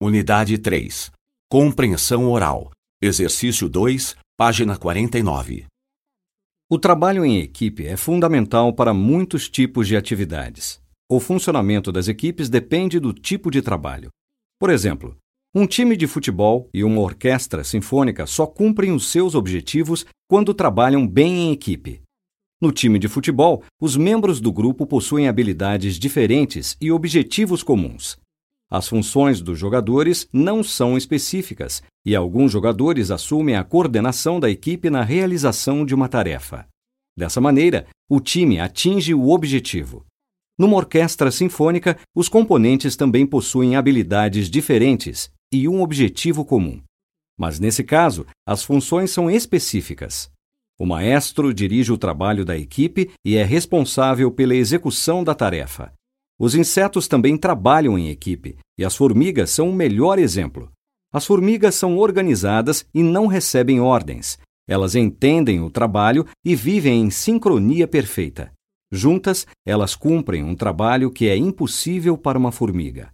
Unidade 3. Compreensão oral. Exercício 2, página 49. O trabalho em equipe é fundamental para muitos tipos de atividades. O funcionamento das equipes depende do tipo de trabalho. Por exemplo, um time de futebol e uma orquestra sinfônica só cumprem os seus objetivos quando trabalham bem em equipe. No time de futebol, os membros do grupo possuem habilidades diferentes e objetivos comuns. As funções dos jogadores não são específicas e alguns jogadores assumem a coordenação da equipe na realização de uma tarefa. Dessa maneira, o time atinge o objetivo. Numa orquestra sinfônica, os componentes também possuem habilidades diferentes e um objetivo comum. Mas nesse caso, as funções são específicas. O maestro dirige o trabalho da equipe e é responsável pela execução da tarefa. Os insetos também trabalham em equipe, e as formigas são o melhor exemplo. As formigas são organizadas e não recebem ordens. Elas entendem o trabalho e vivem em sincronia perfeita. Juntas, elas cumprem um trabalho que é impossível para uma formiga.